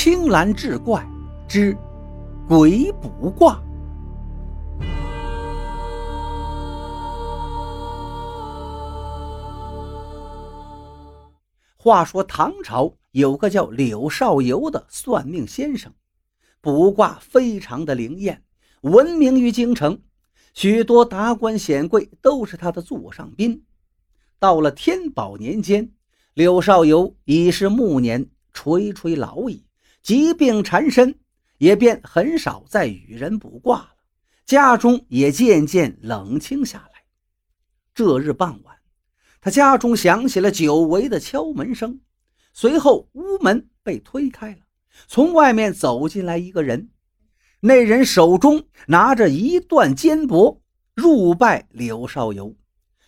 青蓝志怪之鬼卜卦。话说唐朝有个叫柳少游的算命先生，卜卦非常的灵验，闻名于京城，许多达官显贵都是他的座上宾。到了天宝年间，柳少游已是暮年，垂垂老矣。疾病缠身，也便很少再与人卜卦了。家中也渐渐冷清下来。这日傍晚，他家中响起了久违的敲门声，随后屋门被推开了，从外面走进来一个人。那人手中拿着一段缣帛，入拜柳少游。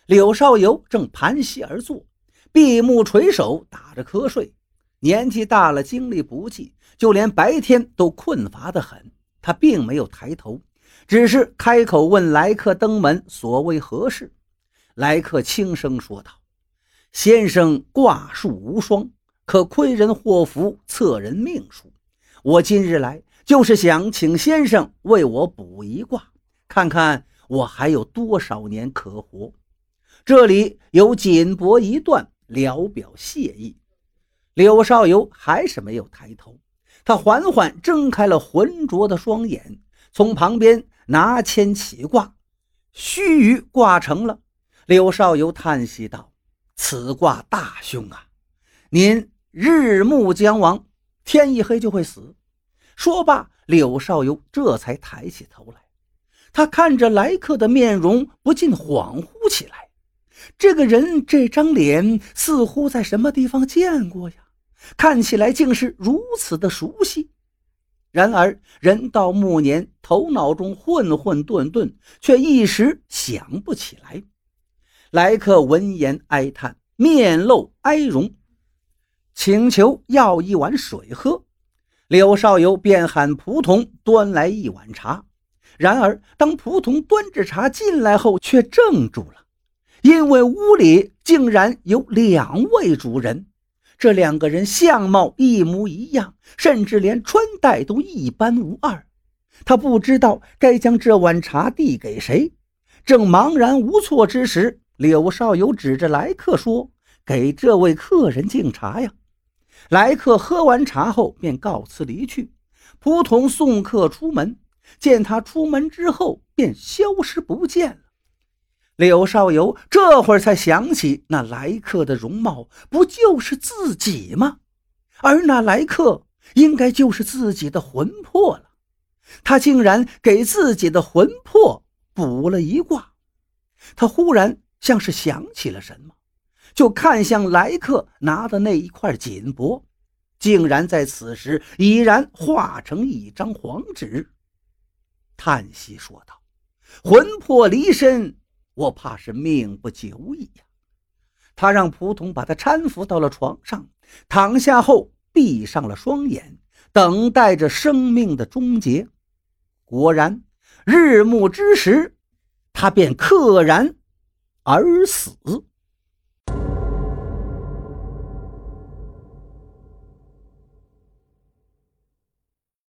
柳少游正盘膝而坐，闭目垂首，打着瞌睡。年纪大了，精力不济，就连白天都困乏得很。他并没有抬头，只是开口问来客登门所为何事。来客轻声说道：“先生卦术无双，可窥人祸福，测人命数。我今日来，就是想请先生为我卜一卦，看看我还有多少年可活。这里有锦帛一段，聊表谢意。”柳少游还是没有抬头，他缓缓睁开了浑浊的双眼，从旁边拿签起卦，须臾卦成了。柳少游叹息道：“此卦大凶啊！您日暮将亡，天一黑就会死。”说罢，柳少游这才抬起头来，他看着来客的面容，不禁恍惚起来。这个人这张脸似乎在什么地方见过呀？看起来竟是如此的熟悉。然而人到暮年，头脑中混混沌沌，却一时想不起来。来客闻言哀叹，面露哀容，请求要一碗水喝。柳少游便喊仆童端来一碗茶。然而当仆童端着茶进来后，却怔住了。因为屋里竟然有两位主人，这两个人相貌一模一样，甚至连穿戴都一般无二。他不知道该将这碗茶递给谁，正茫然无措之时，柳少游指着来客说：“给这位客人敬茶呀。”来客喝完茶后便告辞离去。仆童送客出门，见他出门之后便消失不见了。柳少游这会儿才想起，那来客的容貌不就是自己吗？而那来客应该就是自己的魂魄了。他竟然给自己的魂魄卜了一卦。他忽然像是想起了什么，就看向来客拿的那一块锦帛，竟然在此时已然化成一张黄纸，叹息说道：“魂魄离身。”我怕是命不久矣呀！他让仆童把他搀扶到了床上，躺下后闭上了双眼，等待着生命的终结。果然，日暮之时，他便溘然而死。